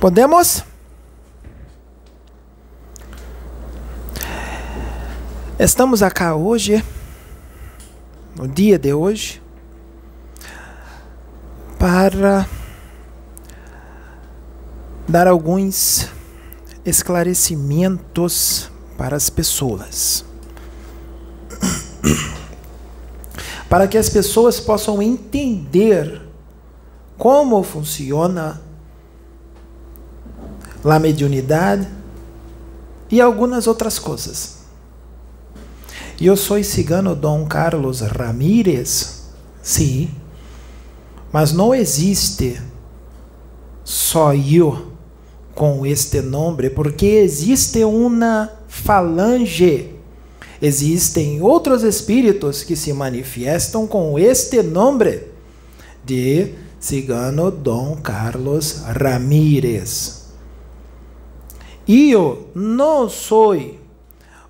Podemos? Estamos acá hoje, no dia de hoje, para dar alguns esclarecimentos para as pessoas. Para que as pessoas possam entender como funciona a mediunidade e algumas outras coisas. Eu sou cigano Dom Carlos Ramírez, sim, mas não existe só eu com este nome, porque existe uma falange, existem outros espíritos que se manifestam com este nome de cigano Dom Carlos Ramírez. Eu não sou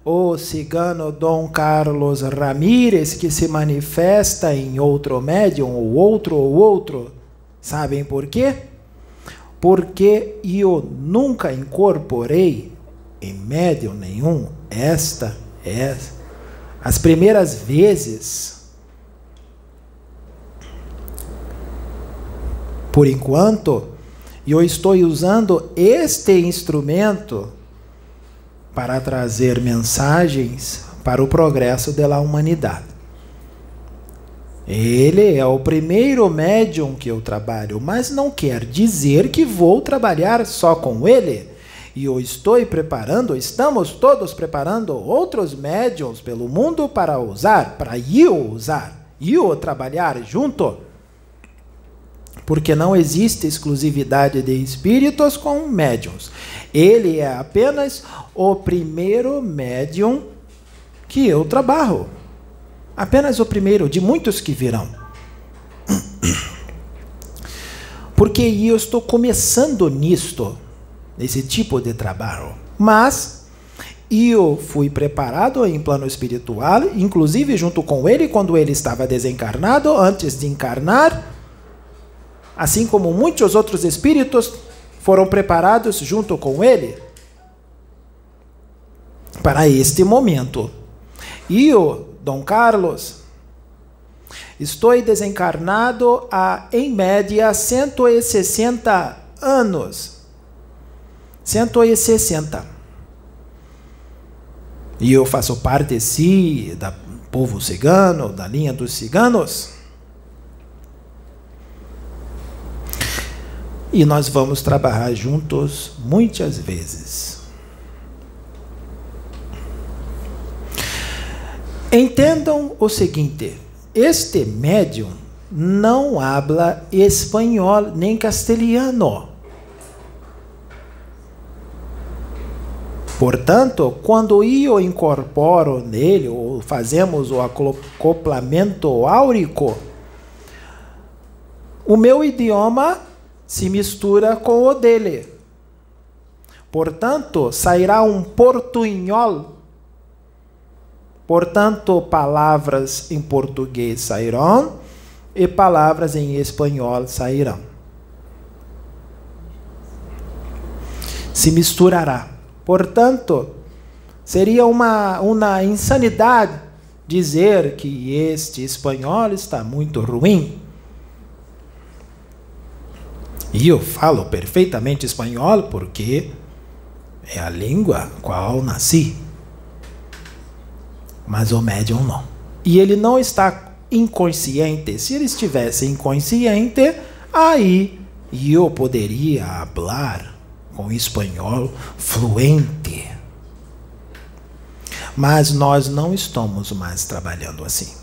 o cigano Dom Carlos Ramírez, que se manifesta em outro médium, ou outro, ou outro. Sabem por quê? Porque eu nunca incorporei em médium nenhum esta é as primeiras vezes. Por enquanto, eu estou usando este instrumento para trazer mensagens para o progresso da humanidade. Ele é o primeiro médium que eu trabalho, mas não quer dizer que vou trabalhar só com ele. E eu estou preparando, estamos todos preparando outros médiums pelo mundo para usar, para eu usar, eu trabalhar junto. Porque não existe exclusividade de espíritos com médiums. Ele é apenas o primeiro médium que eu trabalho. Apenas o primeiro de muitos que virão. Porque eu estou começando nisto, nesse tipo de trabalho. Mas eu fui preparado em plano espiritual, inclusive junto com ele quando ele estava desencarnado, antes de encarnar, assim como muitos outros espíritos foram preparados junto com ele para este momento. E o Dom Carlos, estou desencarnado há, em média, 160 anos. 160. E eu faço parte, sim, do povo cigano, da linha dos ciganos. E nós vamos trabalhar juntos muitas vezes. Entendam o seguinte: este médium não habla espanhol nem castelhano. Portanto, quando eu incorporo nele, ou fazemos o acoplamento áurico, o meu idioma se mistura com o dele. Portanto, sairá um portunhol. Portanto, palavras em português sairão e palavras em espanhol sairão. Se misturará. Portanto, seria uma, uma insanidade dizer que este espanhol está muito ruim e eu falo perfeitamente espanhol porque é a língua qual nasci. Mas o médium não. E ele não está inconsciente. Se ele estivesse inconsciente, aí eu poderia falar com espanhol fluente. Mas nós não estamos mais trabalhando assim.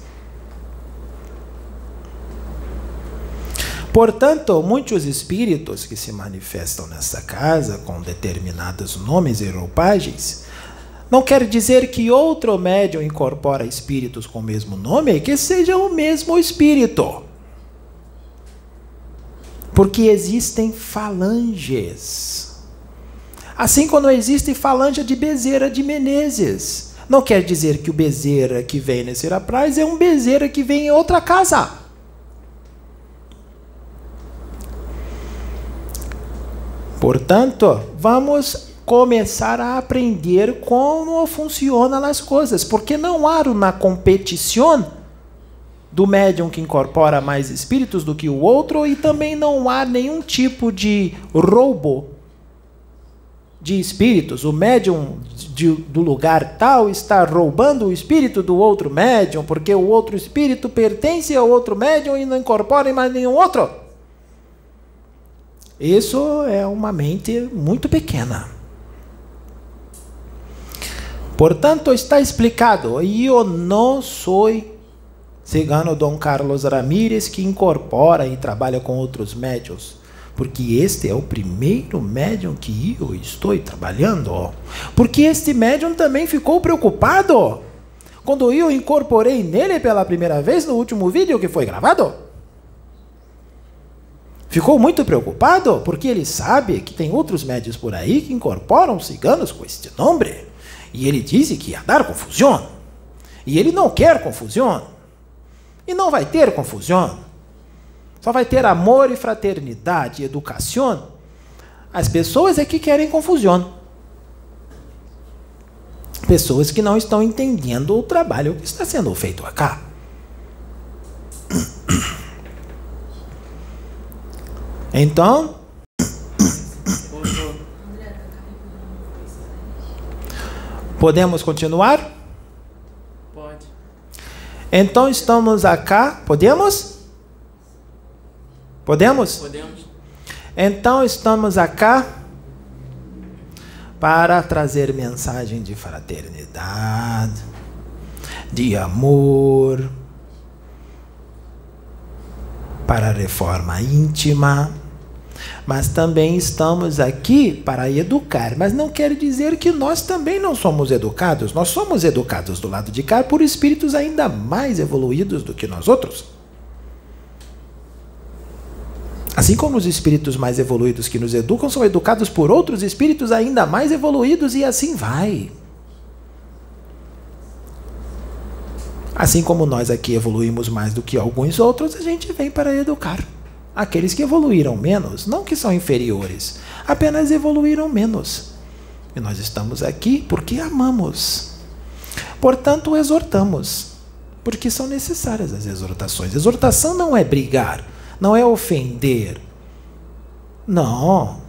Portanto, muitos espíritos que se manifestam nessa casa com determinados nomes e roupagens, não quer dizer que outro médium incorpora espíritos com o mesmo nome que seja o mesmo espírito. Porque existem falanges. Assim como existe falange de Bezerra de Menezes. Não quer dizer que o Bezerra que vem nesse Serapraz é um Bezerra que vem em outra casa. Portanto, vamos começar a aprender como funcionam as coisas, porque não há uma competição do médium que incorpora mais espíritos do que o outro e também não há nenhum tipo de roubo de espíritos. O médium de, do lugar tal está roubando o espírito do outro médium, porque o outro espírito pertence ao outro médium e não incorpora em mais nenhum outro. Isso é uma mente muito pequena. Portanto, está explicado. Eu não sou cigano Dom Carlos Ramírez que incorpora e trabalha com outros médios. Porque este é o primeiro médium que eu estou trabalhando. Porque este médium também ficou preocupado quando eu incorporei nele pela primeira vez no último vídeo que foi gravado. Ficou muito preocupado porque ele sabe que tem outros médios por aí que incorporam ciganos com este nome. E ele disse que ia dar confusão. E ele não quer confusão. E não vai ter confusão. Só vai ter amor e fraternidade e educação. As pessoas é que querem confusão. Pessoas que não estão entendendo o trabalho que está sendo feito acá. Então, podemos continuar? Pode. Então estamos acá, podemos? Podemos? Podemos. Então estamos acá para trazer mensagem de fraternidade, de amor, para a reforma íntima mas também estamos aqui para educar. Mas não quer dizer que nós também não somos educados. Nós somos educados do lado de cá por espíritos ainda mais evoluídos do que nós outros. Assim como os espíritos mais evoluídos que nos educam são educados por outros espíritos ainda mais evoluídos, e assim vai. Assim como nós aqui evoluímos mais do que alguns outros, a gente vem para educar aqueles que evoluíram menos, não que são inferiores, apenas evoluíram menos. E nós estamos aqui porque amamos. Portanto, exortamos, porque são necessárias as exortações. Exortação não é brigar, não é ofender. Não.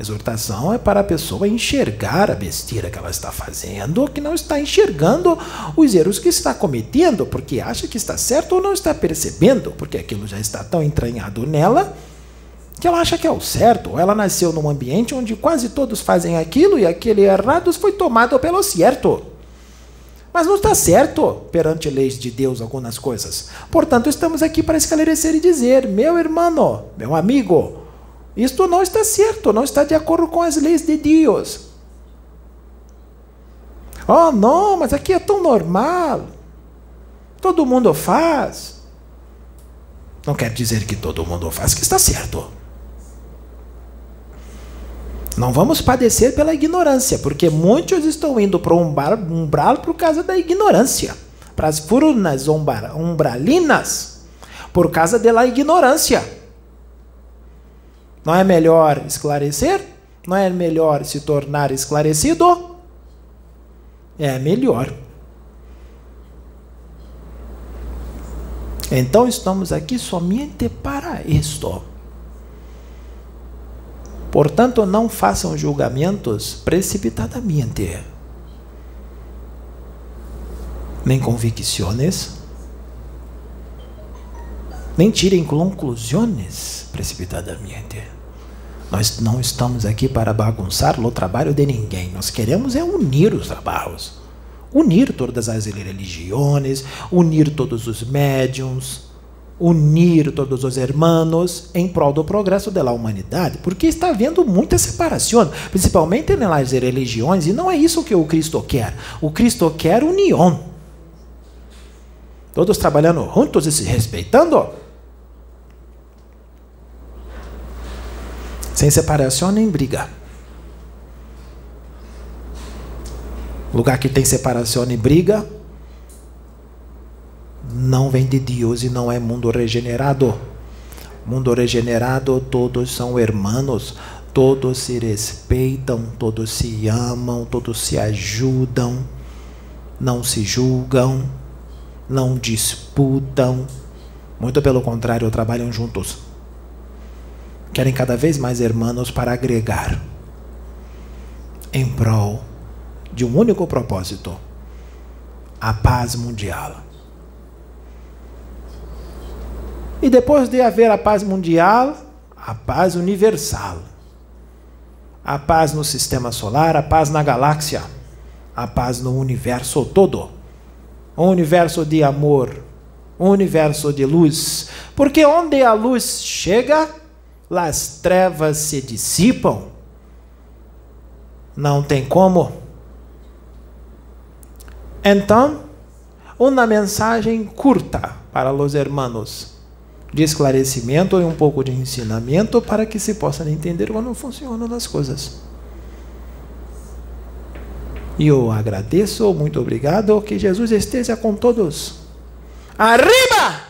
Exortação é para a pessoa enxergar a besteira que ela está fazendo, que não está enxergando os erros que está cometendo, porque acha que está certo ou não está percebendo, porque aquilo já está tão entranhado nela que ela acha que é o certo. Ela nasceu num ambiente onde quase todos fazem aquilo e aquele errado foi tomado pelo certo. Mas não está certo perante leis de Deus algumas coisas. Portanto, estamos aqui para esclarecer e dizer: meu irmão, meu amigo, isto não está certo, não está de acordo com as leis de Deus. Oh, não, mas aqui é tão normal. Todo mundo faz. Não quer dizer que todo mundo faz que está certo. Não vamos padecer pela ignorância, porque muitos estão indo para o umbral por causa da ignorância. Para as furnas umbralinas, por causa da ignorância. Não é melhor esclarecer? Não é melhor se tornar esclarecido? É melhor. Então estamos aqui somente para isto. Portanto, não façam julgamentos precipitadamente, nem convicções, nem tirem conclusões precipitadamente. Nós não estamos aqui para bagunçar o trabalho de ninguém. Nós queremos é unir os trabalhos. Unir todas as religiões, unir todos os médiums, unir todos os hermanos em prol do progresso da humanidade, porque está havendo muita separação, principalmente nas religiões, e não é isso que o Cristo quer. O Cristo quer união. Todos trabalhando juntos e se respeitando. Sem separação nem briga. Lugar que tem separação e briga não vem de Deus e não é mundo regenerado. Mundo regenerado, todos são hermanos, todos se respeitam, todos se amam, todos se ajudam, não se julgam, não disputam, muito pelo contrário, trabalham juntos. Querem cada vez mais irmãos para agregar em prol de um único propósito: a paz mundial. E depois de haver a paz mundial, a paz universal. A paz no sistema solar, a paz na galáxia, a paz no universo todo. Um universo de amor, um universo de luz. Porque onde a luz chega, as trevas se dissipam. Não tem como. Então, uma mensagem curta para os hermanos de esclarecimento e um pouco de ensinamento para que se possam entender como funcionam as coisas. E eu agradeço, muito obrigado, que Jesus esteja com todos. Arriba!